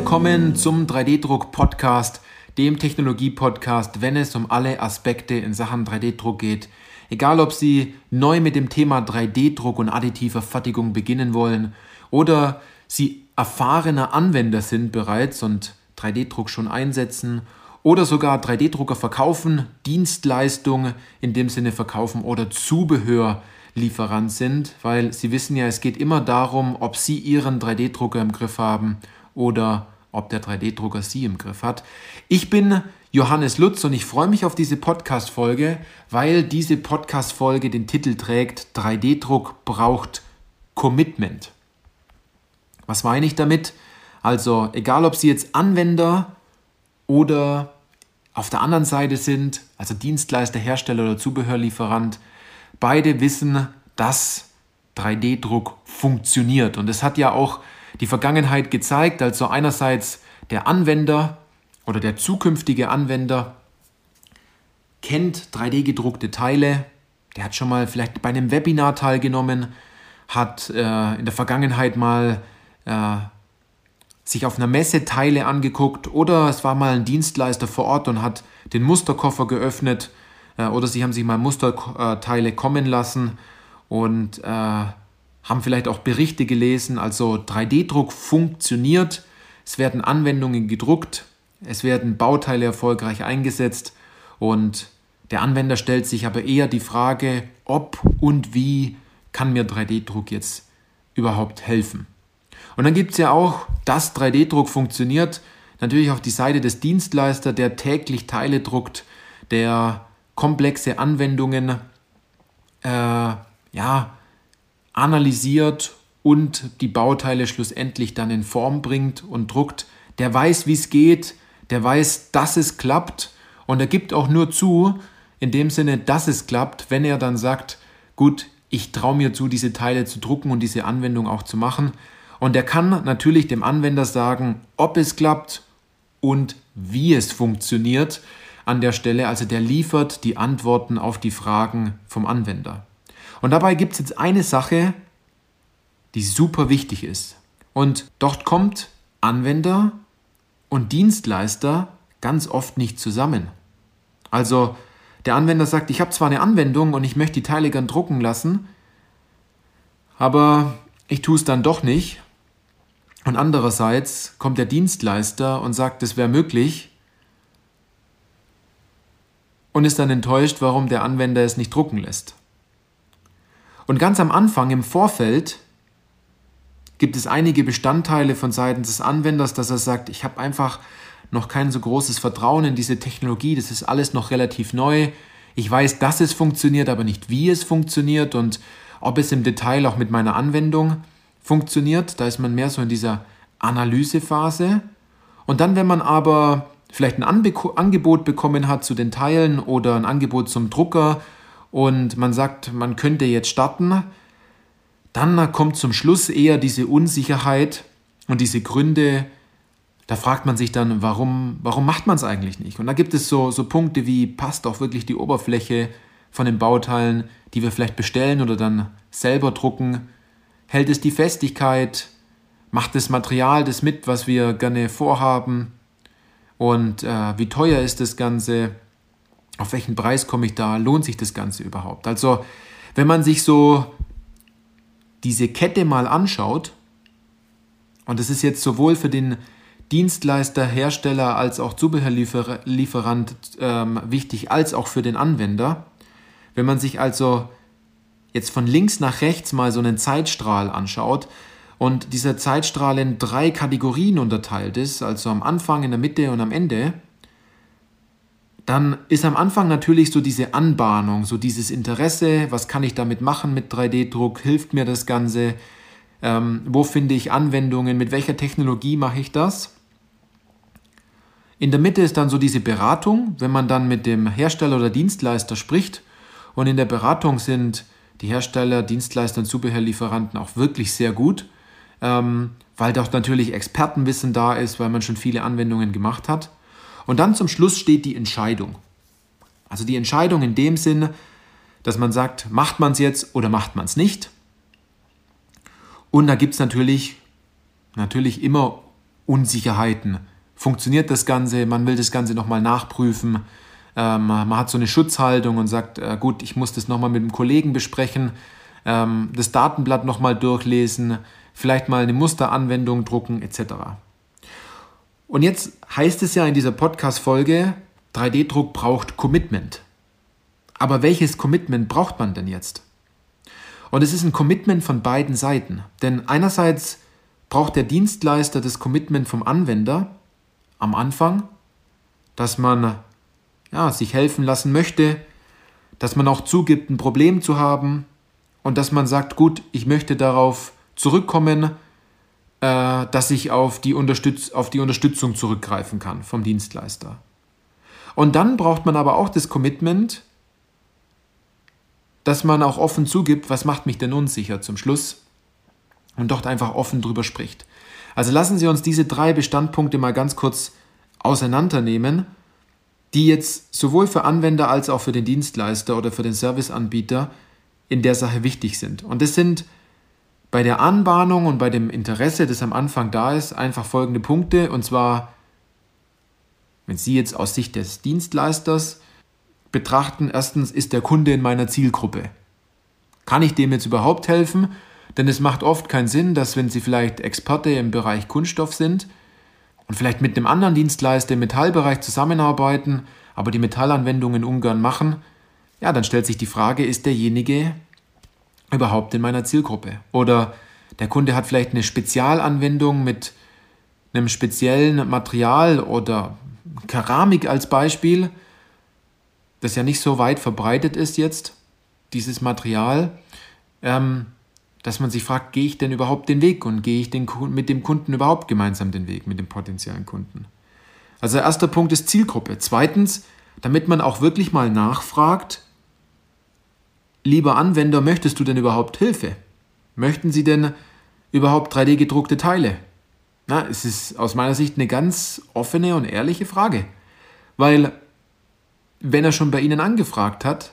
Willkommen zum 3D-Druck-Podcast, dem Technologie-Podcast, wenn es um alle Aspekte in Sachen 3D-Druck geht. Egal, ob Sie neu mit dem Thema 3D-Druck und additiver Fertigung beginnen wollen oder Sie erfahrener Anwender sind bereits und 3D-Druck schon einsetzen oder sogar 3D-Drucker verkaufen, Dienstleistungen in dem Sinne verkaufen oder Zubehörlieferant sind, weil Sie wissen ja, es geht immer darum, ob Sie Ihren 3D-Drucker im Griff haben oder ob der 3D-Drucker Sie im Griff hat. Ich bin Johannes Lutz und ich freue mich auf diese Podcast-Folge, weil diese Podcast-Folge den Titel trägt 3D-Druck braucht Commitment. Was meine ich damit? Also egal, ob Sie jetzt Anwender oder auf der anderen Seite sind, also Dienstleister, Hersteller oder Zubehörlieferant, beide wissen, dass 3D-Druck funktioniert. Und es hat ja auch die Vergangenheit gezeigt. Also einerseits der Anwender oder der zukünftige Anwender kennt 3D gedruckte Teile, der hat schon mal vielleicht bei einem Webinar teilgenommen, hat äh, in der Vergangenheit mal äh, sich auf einer Messe Teile angeguckt oder es war mal ein Dienstleister vor Ort und hat den Musterkoffer geöffnet äh, oder sie haben sich mal Musterteile kommen lassen und äh, haben vielleicht auch Berichte gelesen. Also 3D-Druck funktioniert, es werden Anwendungen gedruckt, es werden Bauteile erfolgreich eingesetzt und der Anwender stellt sich aber eher die Frage, ob und wie kann mir 3D-Druck jetzt überhaupt helfen. Und dann gibt es ja auch, dass 3D-Druck funktioniert, natürlich auf die Seite des Dienstleisters, der täglich Teile druckt, der komplexe Anwendungen äh, ja, analysiert und die Bauteile schlussendlich dann in Form bringt und druckt, der weiß, wie es geht, der weiß, dass es klappt und er gibt auch nur zu, in dem Sinne, dass es klappt, wenn er dann sagt, gut, ich traue mir zu, diese Teile zu drucken und diese Anwendung auch zu machen. Und er kann natürlich dem Anwender sagen, ob es klappt und wie es funktioniert an der Stelle. Also der liefert die Antworten auf die Fragen vom Anwender. Und dabei gibt es jetzt eine Sache, die super wichtig ist. Und dort kommt Anwender und Dienstleister ganz oft nicht zusammen. Also der Anwender sagt, ich habe zwar eine Anwendung und ich möchte die Teile gern drucken lassen, aber ich tue es dann doch nicht. Und andererseits kommt der Dienstleister und sagt, es wäre möglich und ist dann enttäuscht, warum der Anwender es nicht drucken lässt. Und ganz am Anfang, im Vorfeld, gibt es einige Bestandteile von Seiten des Anwenders, dass er sagt, ich habe einfach noch kein so großes Vertrauen in diese Technologie, das ist alles noch relativ neu. Ich weiß, dass es funktioniert, aber nicht wie es funktioniert und ob es im Detail auch mit meiner Anwendung funktioniert. Da ist man mehr so in dieser Analysephase. Und dann, wenn man aber vielleicht ein Angebot bekommen hat zu den Teilen oder ein Angebot zum Drucker und man sagt, man könnte jetzt starten, dann kommt zum Schluss eher diese Unsicherheit und diese Gründe, da fragt man sich dann, warum, warum macht man es eigentlich nicht? Und da gibt es so, so Punkte wie, passt auch wirklich die Oberfläche von den Bauteilen, die wir vielleicht bestellen oder dann selber drucken? Hält es die Festigkeit? Macht das Material das mit, was wir gerne vorhaben? Und äh, wie teuer ist das Ganze? Auf welchen Preis komme ich da, lohnt sich das Ganze überhaupt? Also wenn man sich so diese Kette mal anschaut, und das ist jetzt sowohl für den Dienstleister, Hersteller als auch Zubehörlieferant ähm, wichtig, als auch für den Anwender. Wenn man sich also jetzt von links nach rechts mal so einen Zeitstrahl anschaut und dieser Zeitstrahl in drei Kategorien unterteilt ist, also am Anfang, in der Mitte und am Ende, dann ist am Anfang natürlich so diese Anbahnung, so dieses Interesse, was kann ich damit machen mit 3D-Druck, hilft mir das Ganze, ähm, wo finde ich Anwendungen, mit welcher Technologie mache ich das. In der Mitte ist dann so diese Beratung, wenn man dann mit dem Hersteller oder Dienstleister spricht. Und in der Beratung sind die Hersteller, Dienstleister und Zubehörlieferanten auch wirklich sehr gut, ähm, weil doch natürlich Expertenwissen da ist, weil man schon viele Anwendungen gemacht hat. Und dann zum Schluss steht die Entscheidung. Also die Entscheidung in dem Sinne, dass man sagt, macht man es jetzt oder macht man es nicht. Und da gibt es natürlich, natürlich immer Unsicherheiten. Funktioniert das Ganze? Man will das Ganze nochmal nachprüfen. Ähm, man hat so eine Schutzhaltung und sagt, äh, gut, ich muss das nochmal mit dem Kollegen besprechen, ähm, das Datenblatt nochmal durchlesen, vielleicht mal eine Musteranwendung drucken etc. Und jetzt heißt es ja in dieser Podcast-Folge, 3D-Druck braucht Commitment. Aber welches Commitment braucht man denn jetzt? Und es ist ein Commitment von beiden Seiten. Denn einerseits braucht der Dienstleister das Commitment vom Anwender am Anfang, dass man ja, sich helfen lassen möchte, dass man auch zugibt, ein Problem zu haben und dass man sagt, gut, ich möchte darauf zurückkommen, äh, dass ich auf die, Unterstütz auf die Unterstützung zurückgreifen kann vom Dienstleister. Und dann braucht man aber auch das Commitment, dass man auch offen zugibt, was macht mich denn unsicher zum Schluss und dort einfach offen drüber spricht. Also lassen Sie uns diese drei Bestandpunkte mal ganz kurz auseinandernehmen, die jetzt sowohl für Anwender als auch für den Dienstleister oder für den Serviceanbieter in der Sache wichtig sind. Und das sind bei der Anbahnung und bei dem Interesse, das am Anfang da ist, einfach folgende Punkte. Und zwar, wenn Sie jetzt aus Sicht des Dienstleisters betrachten, erstens ist der Kunde in meiner Zielgruppe. Kann ich dem jetzt überhaupt helfen? Denn es macht oft keinen Sinn, dass wenn Sie vielleicht Experte im Bereich Kunststoff sind und vielleicht mit einem anderen Dienstleister im Metallbereich zusammenarbeiten, aber die Metallanwendungen ungern machen, ja, dann stellt sich die Frage, ist derjenige überhaupt in meiner Zielgruppe? Oder der Kunde hat vielleicht eine Spezialanwendung mit einem speziellen Material oder Keramik als Beispiel, das ja nicht so weit verbreitet ist jetzt, dieses Material, ähm, dass man sich fragt, gehe ich denn überhaupt den Weg und gehe ich den, mit dem Kunden überhaupt gemeinsam den Weg, mit dem potenziellen Kunden? Also erster Punkt ist Zielgruppe. Zweitens, damit man auch wirklich mal nachfragt, lieber Anwender, möchtest du denn überhaupt Hilfe? Möchten Sie denn überhaupt 3D gedruckte Teile? Na, es ist aus meiner Sicht eine ganz offene und ehrliche Frage. Weil, wenn er schon bei Ihnen angefragt hat,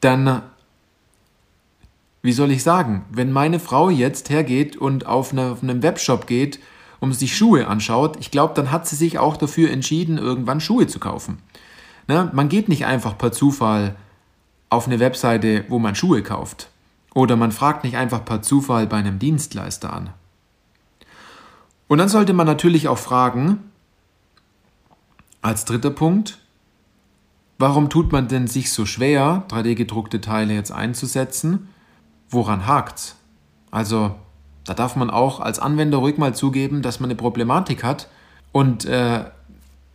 dann, wie soll ich sagen, wenn meine Frau jetzt hergeht und auf, eine, auf einem Webshop geht, um sich Schuhe anschaut, ich glaube, dann hat sie sich auch dafür entschieden, irgendwann Schuhe zu kaufen. Ne? Man geht nicht einfach per Zufall auf eine Webseite, wo man Schuhe kauft. Oder man fragt nicht einfach per Zufall bei einem Dienstleister an. Und dann sollte man natürlich auch fragen, als dritter Punkt, warum tut man denn sich so schwer, 3D-gedruckte Teile jetzt einzusetzen? Woran hakt's? Also, da darf man auch als Anwender ruhig mal zugeben, dass man eine Problematik hat und äh,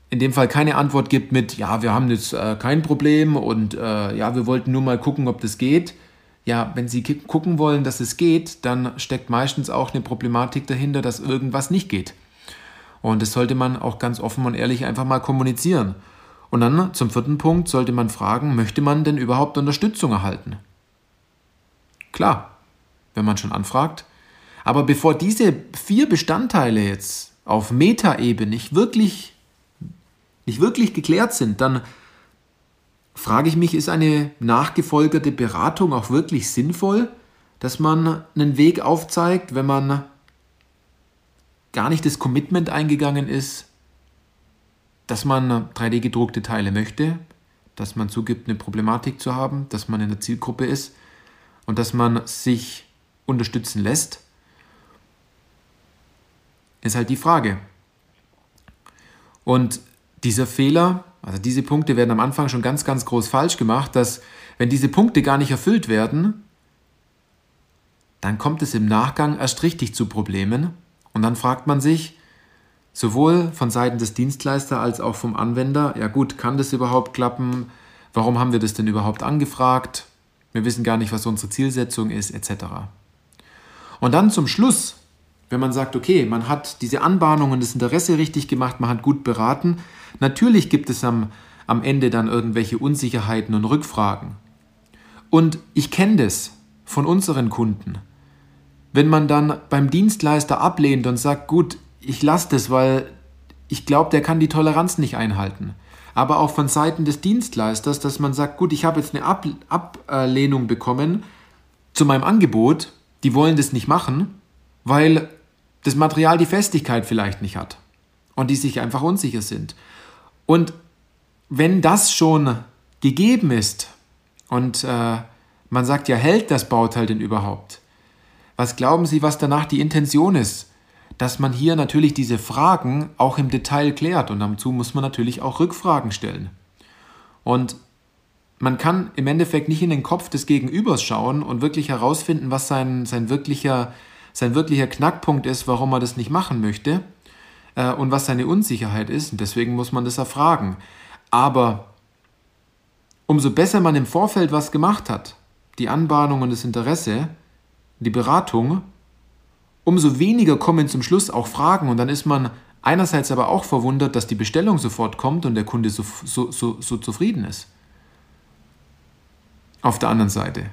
in dem Fall keine Antwort gibt mit, ja, wir haben jetzt äh, kein Problem und äh, ja, wir wollten nur mal gucken, ob das geht. Ja, wenn Sie gucken wollen, dass es geht, dann steckt meistens auch eine Problematik dahinter, dass irgendwas nicht geht. Und das sollte man auch ganz offen und ehrlich einfach mal kommunizieren. Und dann zum vierten Punkt sollte man fragen, möchte man denn überhaupt Unterstützung erhalten? Klar, wenn man schon anfragt. Aber bevor diese vier Bestandteile jetzt auf Metaebene nicht wirklich nicht wirklich geklärt sind, dann frage ich mich, ist eine nachgefolgerte Beratung auch wirklich sinnvoll, dass man einen Weg aufzeigt, wenn man gar nicht das Commitment eingegangen ist, dass man 3D gedruckte Teile möchte, dass man zugibt, eine Problematik zu haben, dass man in der Zielgruppe ist und dass man sich unterstützen lässt, ist halt die Frage. Und dieser Fehler, also diese Punkte werden am Anfang schon ganz, ganz groß falsch gemacht, dass wenn diese Punkte gar nicht erfüllt werden, dann kommt es im Nachgang erst richtig zu Problemen und dann fragt man sich, sowohl von Seiten des Dienstleister als auch vom Anwender, ja gut, kann das überhaupt klappen? Warum haben wir das denn überhaupt angefragt? Wir wissen gar nicht, was unsere Zielsetzung ist, etc. Und dann zum Schluss wenn man sagt, okay, man hat diese Anbahnungen, das Interesse richtig gemacht, man hat gut beraten, natürlich gibt es am, am Ende dann irgendwelche Unsicherheiten und Rückfragen. Und ich kenne das von unseren Kunden. Wenn man dann beim Dienstleister ablehnt und sagt, gut, ich lasse das, weil ich glaube, der kann die Toleranz nicht einhalten. Aber auch von Seiten des Dienstleisters, dass man sagt, gut, ich habe jetzt eine Ablehnung bekommen zu meinem Angebot, die wollen das nicht machen, weil das Material die Festigkeit vielleicht nicht hat und die sich einfach unsicher sind. Und wenn das schon gegeben ist und äh, man sagt ja, hält das Bauteil denn überhaupt? Was glauben Sie, was danach die Intention ist? Dass man hier natürlich diese Fragen auch im Detail klärt und dazu muss man natürlich auch Rückfragen stellen. Und man kann im Endeffekt nicht in den Kopf des Gegenübers schauen und wirklich herausfinden, was sein, sein, wirklicher, sein wirklicher Knackpunkt ist, warum er das nicht machen möchte äh, und was seine Unsicherheit ist. Und deswegen muss man das erfragen. Aber umso besser man im Vorfeld was gemacht hat, die Anbahnung und das Interesse, die Beratung, umso weniger kommen zum Schluss auch Fragen und dann ist man einerseits aber auch verwundert, dass die Bestellung sofort kommt und der Kunde so, so, so, so zufrieden ist. Auf der anderen Seite.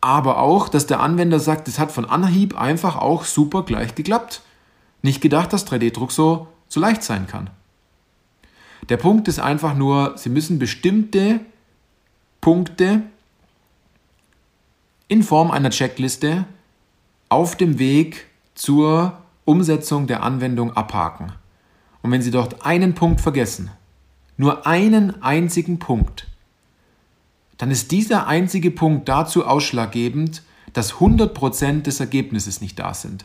Aber auch, dass der Anwender sagt, es hat von Anhieb einfach auch super gleich geklappt. Nicht gedacht, dass 3D-Druck so, so leicht sein kann. Der Punkt ist einfach nur, Sie müssen bestimmte Punkte in Form einer Checkliste auf dem Weg zur Umsetzung der Anwendung abhaken. Und wenn Sie dort einen Punkt vergessen, nur einen einzigen Punkt, dann ist dieser einzige Punkt dazu ausschlaggebend, dass 100% des Ergebnisses nicht da sind.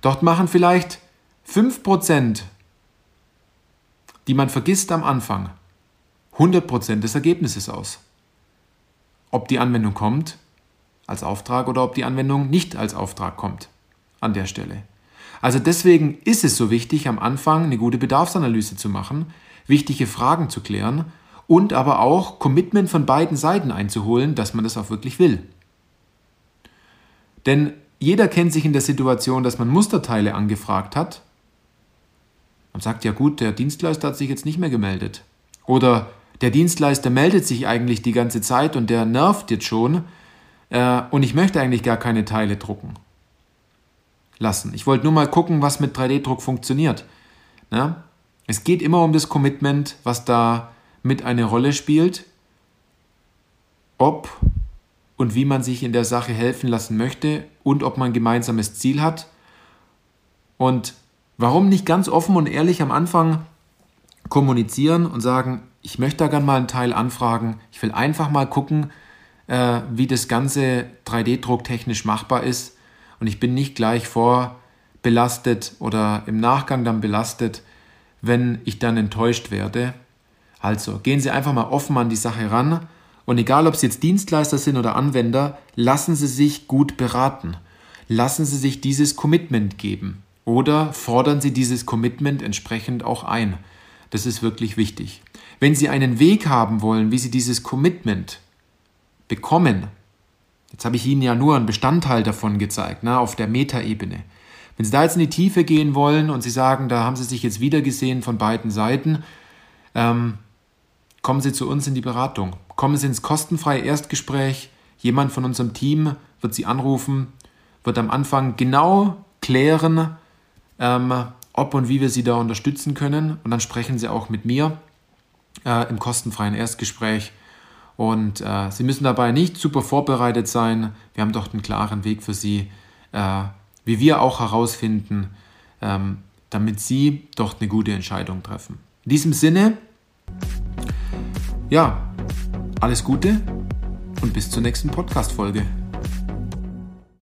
Dort machen vielleicht 5%, die man vergisst am Anfang, 100% des Ergebnisses aus. Ob die Anwendung kommt als Auftrag oder ob die Anwendung nicht als Auftrag kommt an der Stelle. Also deswegen ist es so wichtig, am Anfang eine gute Bedarfsanalyse zu machen, wichtige Fragen zu klären und aber auch Commitment von beiden Seiten einzuholen, dass man das auch wirklich will. Denn jeder kennt sich in der Situation, dass man Musterteile angefragt hat. Man sagt ja gut, der Dienstleister hat sich jetzt nicht mehr gemeldet. Oder der Dienstleister meldet sich eigentlich die ganze Zeit und der nervt jetzt schon äh, und ich möchte eigentlich gar keine Teile drucken lassen. Ich wollte nur mal gucken, was mit 3D-Druck funktioniert. Na? Es geht immer um das Commitment, was da mit eine Rolle spielt, ob und wie man sich in der Sache helfen lassen möchte und ob man ein gemeinsames Ziel hat. Und warum nicht ganz offen und ehrlich am Anfang kommunizieren und sagen, ich möchte da gerne mal einen Teil anfragen, ich will einfach mal gucken, äh, wie das Ganze 3D-Druck technisch machbar ist und ich bin nicht gleich vorbelastet oder im Nachgang dann belastet, wenn ich dann enttäuscht werde. Also gehen Sie einfach mal offen an die Sache ran und egal ob Sie jetzt Dienstleister sind oder Anwender, lassen Sie sich gut beraten. Lassen Sie sich dieses Commitment geben oder fordern Sie dieses Commitment entsprechend auch ein. Das ist wirklich wichtig. Wenn Sie einen Weg haben wollen, wie Sie dieses Commitment bekommen, Jetzt habe ich Ihnen ja nur einen Bestandteil davon gezeigt, ne, auf der Metaebene. Wenn Sie da jetzt in die Tiefe gehen wollen und Sie sagen, da haben Sie sich jetzt wiedergesehen von beiden Seiten, ähm, kommen Sie zu uns in die Beratung. Kommen Sie ins kostenfreie Erstgespräch. Jemand von unserem Team wird Sie anrufen, wird am Anfang genau klären, ähm, ob und wie wir Sie da unterstützen können. Und dann sprechen Sie auch mit mir äh, im kostenfreien Erstgespräch und äh, Sie müssen dabei nicht super vorbereitet sein. Wir haben doch einen klaren Weg für Sie, äh, wie wir auch herausfinden, ähm, damit Sie dort eine gute Entscheidung treffen. In diesem Sinne, ja, alles Gute und bis zur nächsten Podcast-Folge.